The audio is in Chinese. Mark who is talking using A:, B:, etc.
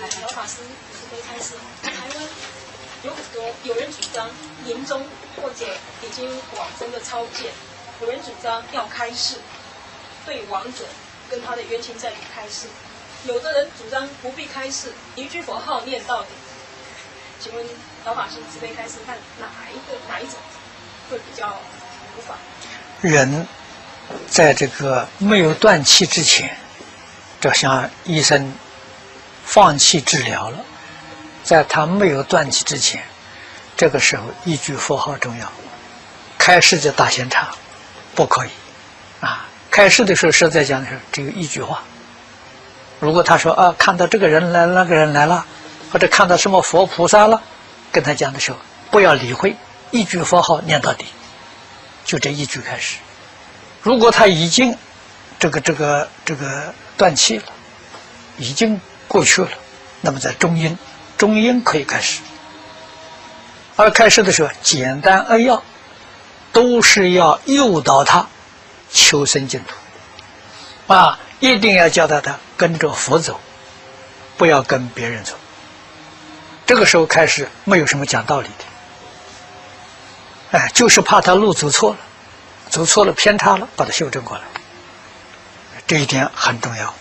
A: 老法师慈悲开示，台湾有很多有人主张临终或者已经往生的超荐，有人主张要开示，对亡者跟他的冤亲债主开示，有的人主张不必开示，一句佛号念到底。请问老法师慈悲开示，看哪一个哪一种会比较无法？
B: 人在这个没有断气之前，就像医生放弃治疗了，在他没有断气之前，这个时候一句佛号重要，开示就大嫌差，不可以啊！开示的时候实在讲的是只有一句话。如果他说啊，看到这个人来，那个人来了。或者看到什么佛菩萨了，跟他讲的时候，不要理会，一句佛号念到底，就这一句开始。如果他已经这个这个这个断气了，已经过去了，那么在中阴，中阴可以开始。而开始的时候，简单扼要，都是要诱导他求生净土，啊，一定要教导他跟着佛走，不要跟别人走。这个时候开始没有什么讲道理的，哎，就是怕他路走错了，走错了偏差了，把它修正过来，这一点很重要。